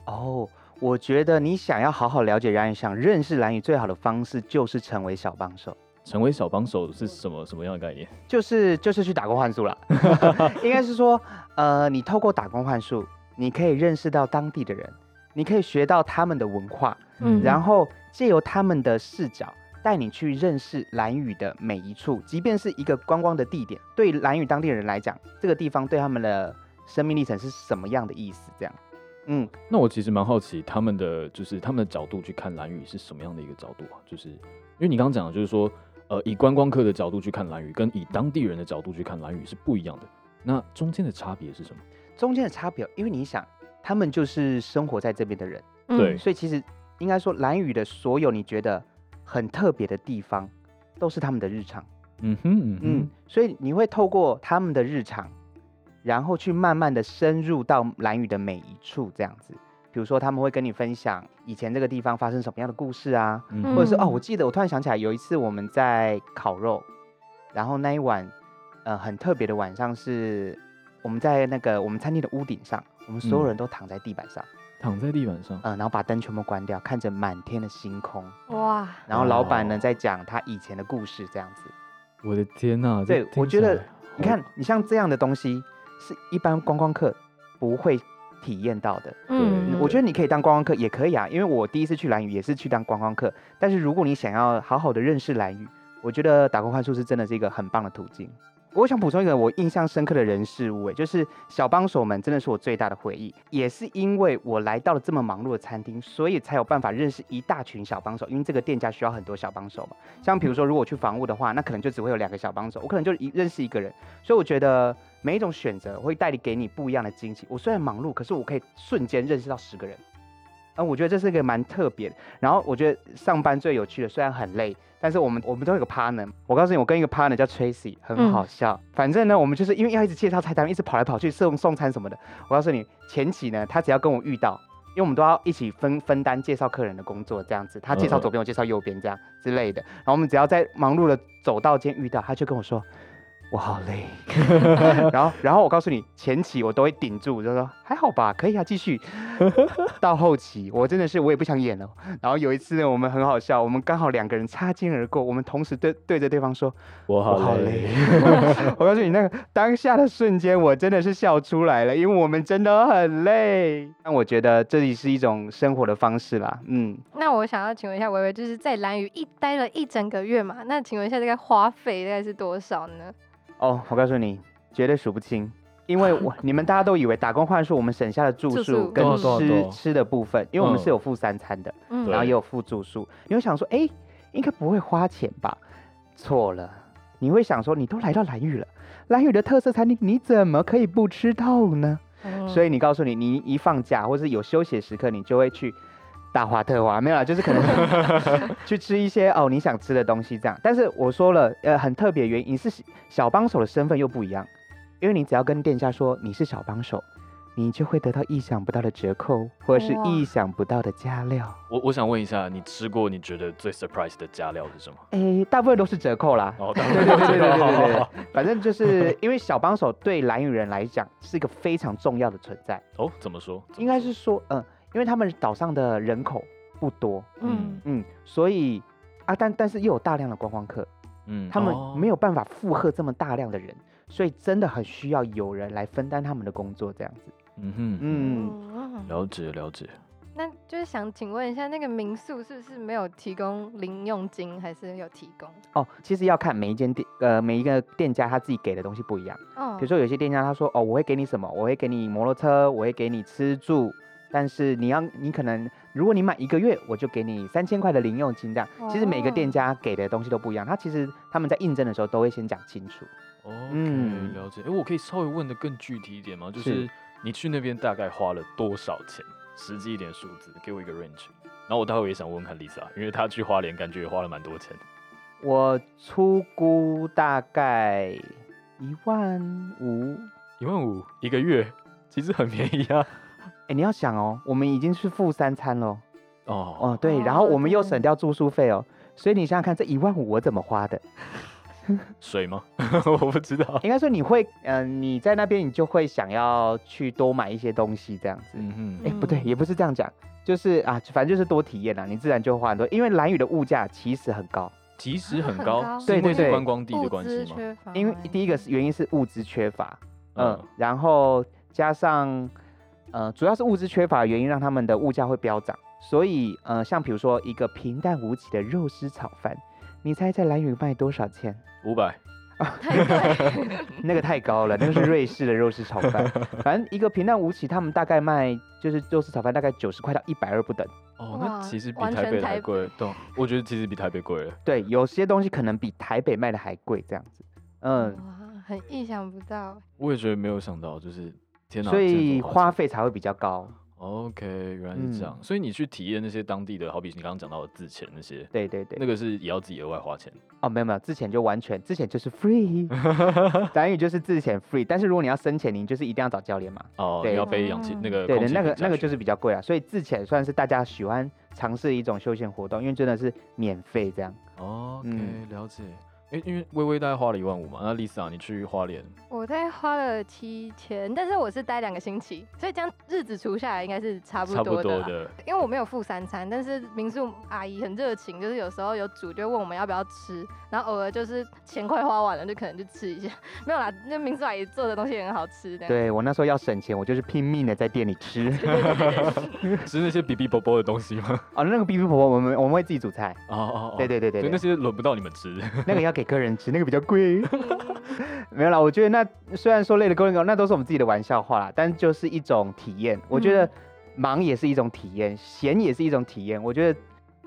哦，我觉得你想要好好了解蓝屿，想认识蓝屿，最好的方式就是成为小帮手，成为小帮手是什么什么样的概念？就是就是去打工换宿啦。应该是说，呃，你透过打工换宿，你可以认识到当地的人，你可以学到他们的文化，嗯然后借由他们的视角。带你去认识蓝屿的每一处，即便是一个观光的地点，对蓝屿当地人来讲，这个地方对他们的生命历程是什么样的意思？这样，嗯，那我其实蛮好奇他们的就是他们的角度去看兰屿是什么样的一个角度啊？就是因为你刚刚讲的就是说，呃，以观光客的角度去看兰屿，跟以当地人的角度去看兰屿是不一样的。那中间的差别是什么？中间的差别，因为你想，他们就是生活在这边的人，嗯对所以其实应该说，兰屿的所有你觉得很特别的地方，都是他们的日常。嗯哼嗯哼嗯，所以你会透过他们的日常，然后去慢慢的深入到蓝屿的每一处，这样子。比如说，他们会跟你分享以前这个地方发生什么样的故事啊，嗯或者是哦，嗯我记得我突然想起来，有一次我们在烤肉，然后那一晚，呃，很特别的晚上是我们在那个我们餐厅的屋顶上，我们所有嗯人都躺在地板上，躺在地板上，嗯、然后把灯全部关掉，看着满天的星空，哇，然后老板呢在讲他以前的故事，这样子。我的天呐！对我觉得你看，你像这样的东西，是一般观光客不会体验到的。嗯，我觉得你可以当观光客也可以啊，因为我第一次去蓝屿也是去当观光客。但是如果你想要好好的认识蓝屿，我觉得打工换宿是真的是一个很棒的途径。我想补充一个我印象深刻的人事物，哎，就是小帮手们真的是我最大的回忆。也是因为我来到了这么忙碌的餐厅，所以才有办法认识一大群小帮手。因为这个店家需要很多小帮手嘛。像比如说，如果去房务的话，那可能就只会有两个小帮手，我可能就一认识一个人。所以我觉得每一种选择会带给你不一样的惊喜。我虽然忙碌，可是我可以瞬间认识到十个人。嗯，我觉得这是一个蛮特别的。然后我觉得上班最有趣的，虽然很累，但是我们我们都有个 partner。我告诉你，我跟一个 partner 叫 Tracy，很好笑。反正呢，我们就是因为要一直介绍菜单，一直跑来跑去送送餐什么的。我告诉你，前期呢，他只要跟我遇到，因为我们都要一起分分担介绍客人的工作，这样子。他介绍左边，我介绍右边，这样之类的。然后我们只要在忙碌的走道间遇到，他就跟我说我好累。然后，然后我告诉你，前期我都会顶住，就说还好吧，可以啊，继续。到后期，我真的是我也不想演了。然后有一次呢，我们很好笑，我们刚好两个人擦肩而过，我们同时对对着对方说：“我好累。好 ”我告诉你，那个当下的瞬间，我真的是笑出来了，因为我们真的很累。但我觉得这里是一种生活的方式啦，嗯。那我想要请问一下微微，就是在蓝屿一待了一整个月嘛？那请问一下，这个花费大概是多少呢？哦，我告诉你，绝对数不清。因为我 你们大家都以为打工换宿，我们省下的住宿跟吃吃的部分，因为我们是有付三餐的，嗯、然后也有付住宿。你会想说，哎，应该不会花钱吧？错了，你会想说，你都来到兰屿了，兰屿的特色餐厅，你怎么可以不吃到呢？嗯、所以你告诉你，你一放假或是有休息的时刻，你就会去大花特花，没有啦，就是可能 去吃一些哦你想吃的东西这样。但是我说了，呃，很特别原因是小帮手的身份又不一样。因为你只要跟店家说你是小帮手，你就会得到意想不到的折扣，或者是意想不到的加料。我我想问一下，你吃过你觉得最 surprise 的加料是什么？哎，大部分都是折扣啦。哦，对对对对对对对。反正就是因为小帮手对蓝雨人来讲是一个非常重要的存在。哦，怎么说？应该是说，嗯，因为他们岛上的人口不多，嗯嗯，所以啊，但但是又有大量的观光客，嗯，他们没有办法负荷这么大量的人。所以真的很需要有人来分担他们的工作，这样子。嗯哼，嗯，了解了解。那就是想请问一下，那个民宿是不是没有提供零用金，还是有提供？哦，其实要看每一间店，呃，每一个店家他自己给的东西不一样。哦。比如说有些店家他说，哦，我会给你什么？我会给你摩托车，我会给你吃住，但是你要，你可能如果你买一个月，我就给你三千块的零用金这样。哦。其实每个店家给的东西都不一样，他其实他们在应征的时候都会先讲清楚。OK，了解。哎，我可以稍微问的更具体一点吗？就是你去那边大概花了多少钱？实际一点数字，给我一个 range。然后我待会也想问问看 Lisa，因为她去花莲感觉也花了蛮多钱。我出估大概一万五，一万五一个月，其实很便宜啊。哎，你要想哦，我们已经是付三餐了。哦哦，对，然后我们又省掉住宿费哦，所以你想想看，这一万五我怎么花的？水吗？我不知道。应该说你会，嗯、呃，你在那边你就会想要去多买一些东西这样子。嗯嗯。哎、欸，不对，也不是这样讲，就是啊，反正就是多体验啦，你自然就花很多。因为兰屿的物价其实很高，其实很高。对对对。观光地的关系吗？因为第一个是原因是物资缺乏，嗯，嗯然后加上，呃，主要是物资缺乏的原因让他们的物价会飙涨。所以，呃，像比如说一个平淡无奇的肉丝炒饭，你猜在兰屿卖多少钱？五百，那个太高了，那个是瑞士的肉丝炒饭。反正一个平淡无奇，他们大概卖就是肉丝炒饭，大概九十块到一百二不等。哦，那其实比台北还贵。对，我觉得其实比台北贵了。对，有些东西可能比台北卖的还贵，这样子。嗯，哇，很意想不到。我也觉得没有想到，就是天哪，所以花费才会比较高。OK，原来是这样，嗯、所以你去体验那些当地的，好比你刚刚讲到的自潜那些，对对对，那个是也要自己额外花钱。哦，没有没有，自潜就完全自潜就是 free，短语就是自潜 free，但是如果你要深潜，你就是一定要找教练嘛，哦，对要背氧气那个，对的，那个那个就是比较贵啊，所以自潜算是大家喜欢尝试的一种休闲活动，因为真的是免费这样。OK，、嗯、了解。哎，因为微微大概花了一万五嘛，那 Lisa 你去花莲，我大概花了七千，但是我是待两个星期，所以这样日子除下来应该是差不多的。差不多的，因为我没有付三餐，但是民宿阿姨很热情，就是有时候有煮就问我们要不要吃，然后偶尔就是钱快花完了就可能就吃一下，没有啦，那民宿阿姨做的东西也很好吃的。对，我那时候要省钱，我就是拼命的在店里吃，吃那些比比啵啵的东西吗？哦，那个比比啵啵我们我们会自己煮菜。哦哦哦，对对对对，所以那些轮不到你们吃，那个要给。个人吃那个比较贵，没有啦。我觉得那虽然说累的够那都是我们自己的玩笑话啦，但就是一种体验。我觉得忙也是一种体验，闲也是一种体验。我觉得，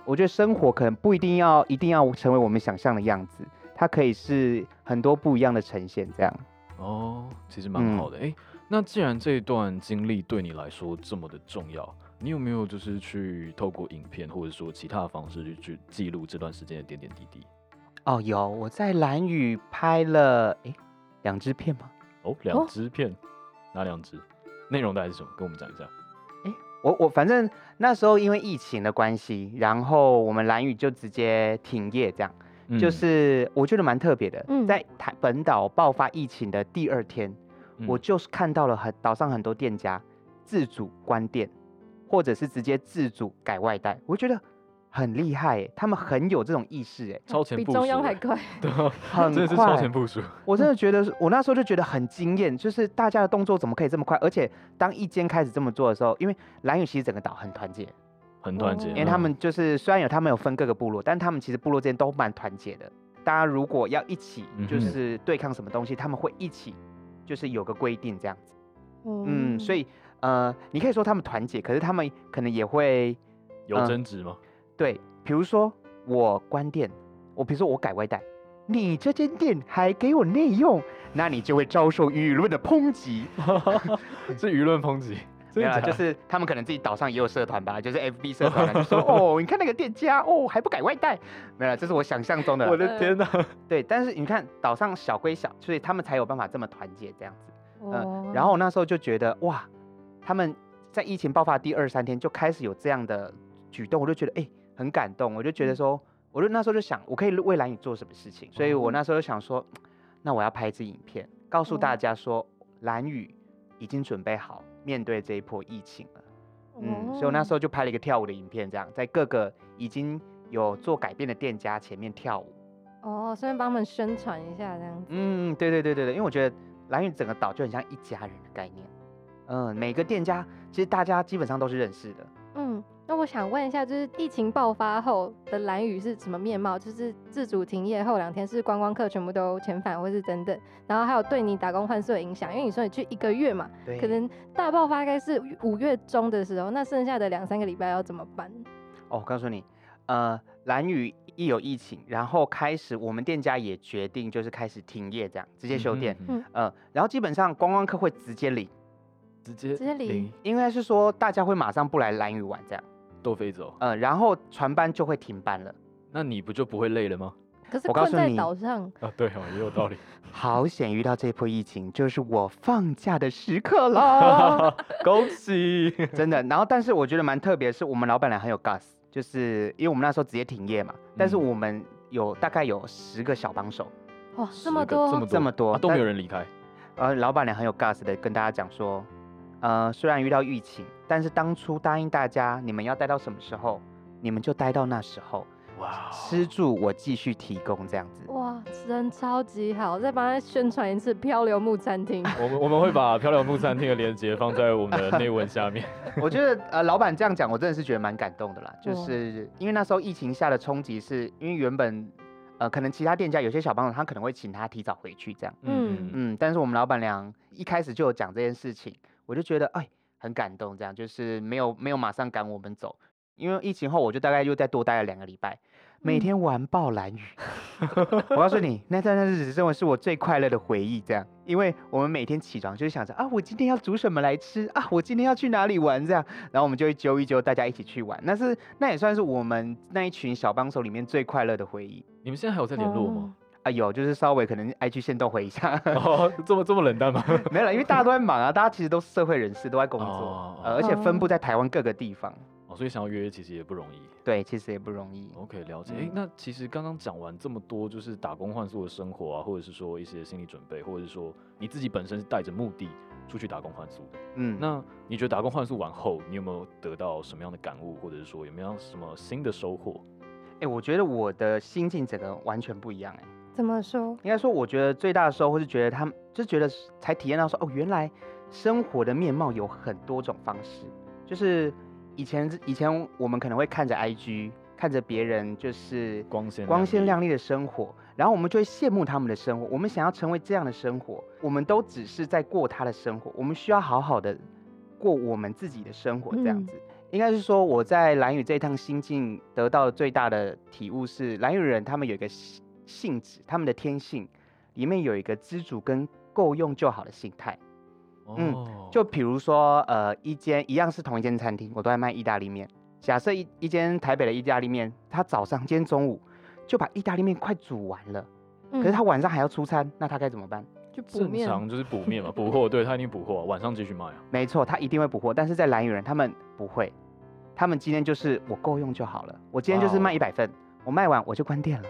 我觉得生活可能不一定要一定要成为我们想象的样子，它可以是很多不一样的呈现。这样哦，其实蛮好的。哎、嗯欸，那既然这一段经历对你来说这么的重要，你有没有就是去透过影片或者说其他的方式去去记录这段时间的点点滴滴？哦，有我在蓝屿拍了诶两支片吗？哦，两支片，哦、哪两支？内容大概是什么？跟我们讲一下。诶，我我反正那时候因为疫情的关系，然后我们蓝宇就直接停业这样，嗯就是我觉得蛮特别的，嗯在台本岛爆发疫情的第二天，嗯我就是看到了很岛上很多店家自主关店，或者是直接自主改外带，我觉得很厉害耶，他们很有这种意识哎，超前部署比中央还 快。对啊，很 真的是超快前部署。我真的觉得，我那时候就觉得很惊艳，就是大家的动作怎么可以这么快？而且当一间开始这么做的时候，因为兰屿其实整个岛很团结，很团结，哦因为他们就是虽然有他们有分各个部落，但他们其实部落之间都蛮团结的。大家如果要一起就是对抗什么东西，他们会一起就是有个规定这样子。嗯，所以以呃，你可以说他们团结，可是他们可能也会有嗯争执吗？对，比如说我关店，我比如说我改外带，你这间店还给我内用，那你就会遭受舆论的抨击。是舆论抨击，没有就是他们可能自己岛上也有社团吧，就是 FB 社团啊，就说 哦，你看那个店家哦还不改外带，没有啦，这是我想象中的。我的天哪！对，但是你看岛上小归小，所以他们才有办法这么团结这样子。嗯，哦然后我那时候就觉得哇，他们在疫情爆发第二三天就开始有这样的举动，我就觉得哎、很感动，我就觉得说，我就那时候就想，我可以为蓝宇做什么事情，所以我那时候就想说，那我要拍一支影片，告诉大家说，蓝宇已经准备好面对这一波疫情了。嗯，所以我那时候就拍了一个跳舞的影片，这样在各个已经有做改变的店家前面跳舞。哦，顺便帮他们宣传一下这样子。嗯，对对对对对，因为我觉得蓝屿整个岛就很像一家人的概念。嗯，每个店家其实大家基本上都是认识的。嗯，那我想问一下，就是疫情爆发后的蓝屿是什么面貌？就是自主停业后两天，是观光客全部都遣返，或是等等，然后还有对你打工换宿的影响？因为你说你去一个月嘛，对可能大爆发应该是五月中的时候，那剩下的两三个礼拜要怎么办？哦，我告诉你，呃，蓝屿一有疫情，然后开始我们店家也决定就是开始停业，这样直接休店。嗯，嗯呃，然后基本上观光客会直接领，直接直接领领应该是说大家会马上不来蓝屿玩这样。都飞走，嗯，然后船班就会停班了。那你不就不会累了吗？可是困在我告诉你岛上，啊，对哦，也有道理。好险遇到这波疫情，就是我放假的时刻了。恭喜！真的。然后，但是我觉得蛮特别，是我们老板娘很有 gas，就是因为我们那时候直接停业嘛，但是嗯我们有大概有十个小帮手，哇，十这么多，个这么这么多啊都没有人离开。呃，老板娘很有 gas 的跟大家讲说，呃，虽然遇到疫情，但是当初答应大家你们要待到什么时候，你们就待到那时候，哇，吃住我继续提供这样子。哇，人超级好，再帮他宣传一次漂流木餐厅。我们我们会把漂流木餐厅的链接放在我们的内文下面。我觉得呃，老板这样讲，我真的是觉得蛮感动的啦。就哦是因为那时候疫情下的冲击，是因为原本呃，可能其他店家有些小朋友，他可能会请他提早回去这样。嗯嗯，但是我们老板娘一开始就有讲这件事情，我就觉得哎很感动，这样就是没有没有马上赶我们走，因为疫情后我就大概又再多待了两个礼拜，每天玩爆蓝雨。我告诉你，那段日子真的是我最快乐的回忆，这样，因为我们每天起床就是想着啊，我今天要煮什么来吃？啊，我今天要去哪里玩？这样，然后我们就会揪一揪，大家一起去玩，那是那也算是我们那一群小帮手里面最快乐的回忆。你们现在还有在联络吗？啊，有，就是稍微可能 IG 限动回一下，哦，这么这么冷淡吗？没有了，因为大家都在忙啊，大家其实都是社会人士，都在工作，哦呃，而且分布在台湾各个地方，哦，所以想要约约其实也不容易。对，其实也不容易。OK，了解。嗯哎、那其实刚刚讲完这么多，就是打工换宿的生活啊，或者是说一些心理准备，或者是说你自己本身是带着目的出去打工换宿的。嗯，那你觉得打工换宿完后，你有没有得到什么样的感悟，或者是说有没有什么新的收获？哎、我觉得我的心境整个完全不一样、哎，怎么说？应该说，我觉得最大的收获是觉得他们就觉得才体验到说，哦，原来生活的面貌有很多种方式，就是以前以前我们可能会看着 IG，看着别人就是光鲜光鲜亮丽，的生活，然后我们就会羡慕他们的生活，我们想要成为这样的生活，我们都只是在过他的生活，我们需要好好的过我们自己的生活，这样子。应该是说我在蓝宇这一趟心境得到的最大的体悟是，蓝宇人他们有一个性性质，他们的天性里面有一个知足跟够用就好的心态。嗯哦，就比如说，呃，一间一样是同一间餐厅，我都在卖意大利面。假设一一间台北的意大利面，他早上今天中午就把意大利面快煮完了，嗯可是他晚上还要出餐，那他该怎么办？正就补面，常就是补面嘛，补货，对他一定补货，晚上继续卖啊。没错，他一定会补货，但是在蓝屿人他们不会，他们今天就是我够用就好了，我今天就是卖一百份，我卖完我就关店了。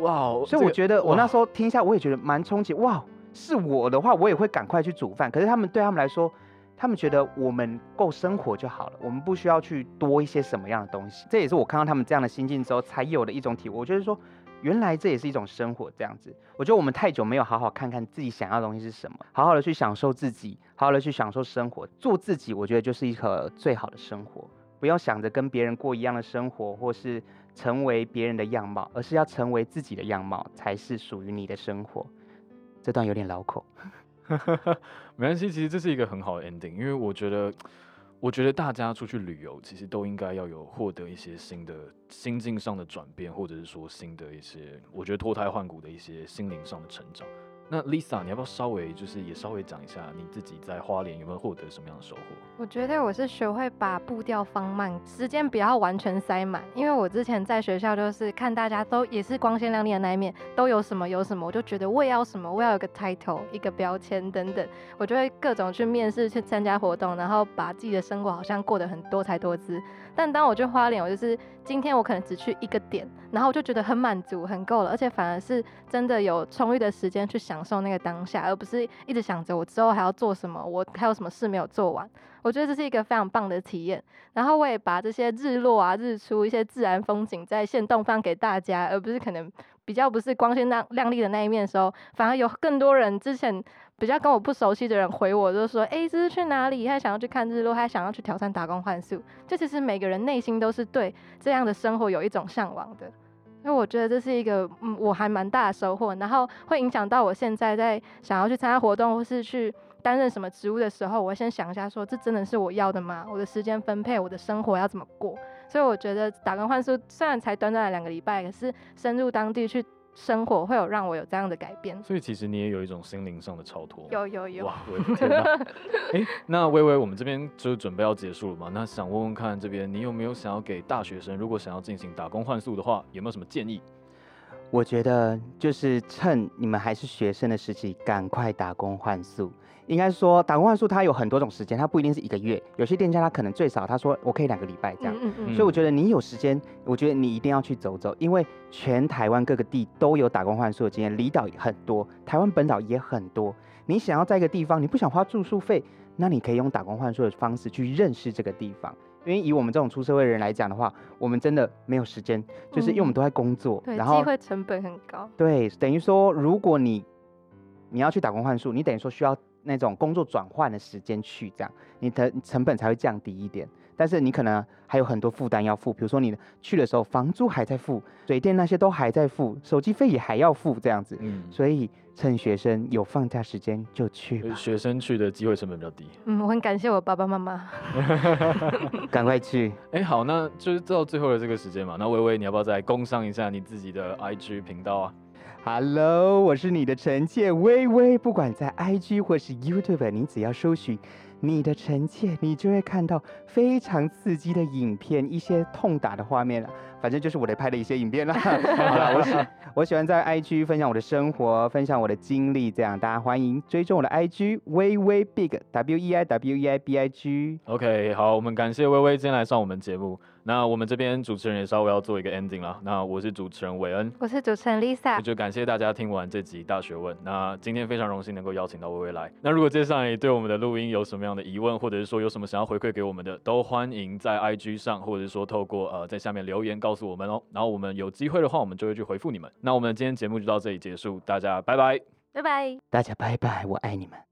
哇，所以我觉得我那时候候听一下，我也觉得蛮冲击。哇，是我的话，我也会赶快去煮饭。可是他们对他们来说，他们觉得我们够生活就好了，我们不需要去多一些什么样的东西。这也是我看到他们这样的心境之后才有的一种体会。我觉得说，原来这也是一种生活，这样子。我觉得我们太久没有好好看看自己想要的东西是什么，好好的去享受自己，好好的去享受生活，做自己。我觉得就是一个最好的生活。不要想着跟别人过一样的生活，或是成为别人的样貌，而是要成为自己的样貌，才是属于你的生活。这段有点绕口，没关系，其实这是一个很好的 ending，因为我觉得，我觉得大家出去旅游，其实都应该要有获得一些新的心境上的转变，或者是说新的一些，我觉得脱胎换骨的一些心灵上的成长。那 Lisa，你要不要稍微就是也稍微讲一下你自己在花莲有没有获得什么样的收获？我觉得我是学会把步调放慢，时间不要完全塞满。因为我之前在学校就是看大家都也是光鲜亮丽的那一面，都有什么有什么，我就觉得我要什么，我要有个 title，一个标签等等，我就会各种去面试，去参加活动，然后把自己的生活好像过得很多才多姿。但当我去花莲，我就是今天我可能只去一个点，然后我就觉得很满足，很够了，而且反而是真的有充裕的时间去享受那个当下，而不是一直想着我之后还要做什么，我还有什么事没有做完。我觉得这是一个非常棒的体验。然后我也把这些日落啊、日出、一些自然风景在线动放给大家，而不是可能比较不是光鲜亮亮丽的那一面的时候，反而有更多人之前。比较跟我不熟悉的人回我，就说：“哎，这是去哪里？还想要去看日落，还想要去挑战打工换宿。”就其实每个人内心都是对这样的生活有一种向往的。因为我觉得这是一个，嗯，我还蛮大的收获。然后会影响到我现在在想要去参加活动或是去担任什么职务的时候，我会先想一下说，这真的是我要的吗？我的时间分配，我的生活要怎么过？所以我觉得打工换宿虽然才短短的两个礼拜，可是深入当地去。生活会有让我有这样的改变，所以其实你也有一种心灵上的超脱。有有有。哇，我的天哪！哎、欸，那微微，我们这边就准备要结束了嘛？那想问问看，这边你有没有想要给大学生，如果想要进行打工换宿的话，有没有什么建议？我觉得就是趁你们还是学生的时期，赶快打工换宿。应该说，打工换宿它有很多种时间，它不一定是一个月。有些店家他可能最少他说我可以两个礼拜这样。嗯嗯嗯。所以我觉得你有时间，我觉得你一定要去走走，因为全台湾各个地都有打工换宿的经验，离岛很多，台湾本岛也很多。你想要在一个地方，你不想花住宿费，那你可以用打工换宿的方式去认识这个地方。因为以我们这种出社会的人来讲的话，我们真的没有时间，就是因为我们都在工作，嗯、然后机会成本很高。对，等于说如果你你要去打工换宿，你等于说需要。那种工作转换的时间去这样，你的成本才会降低一点。但是你可能还有很多负担要付，比如说你去的时候房租还在付，水电那些都还在付，手机费也还要付这样子。嗯，所以趁学生有放假时间就去吧。学生去的机会成本比较低。嗯，我很感谢我爸爸妈妈。赶快去。哎、欸，好，那就是到最后的这个时间嘛。那微微，你要不要再工商一下你自己的 IG 频道啊？Hello，我是你的臣妾微微。不管在 IG 或是 YouTube，你只要搜寻你的臣妾，你就会看到非常刺激的影片，一些痛打的画面了。反正就是我来拍的一些影片啦。好了，我喜我喜欢在 IG 分享我的生活，分享我的经历，这样大家欢迎追踪我的 IG 微微 Big W E I W E I B I G。OK，好，我们感谢薇薇今天来上我们节目。那我们这边主持人也稍微要做一个 ending 了。那我是主持人韦恩，我是主持人 Lisa。就感谢大家听完这集大学问。那今天非常荣幸能够邀请到薇薇来。那如果接下来对我们的录音有什么样的疑问，或者是说有什么想要回馈给我们的，都欢迎在 IG 上，或者是说透过呃在下面留言告诉我们哦。然后我们有机会的话，我们就会去回复你们。那我们今天节目就到这里结束，大家拜拜，拜拜，大家拜拜，我爱你们。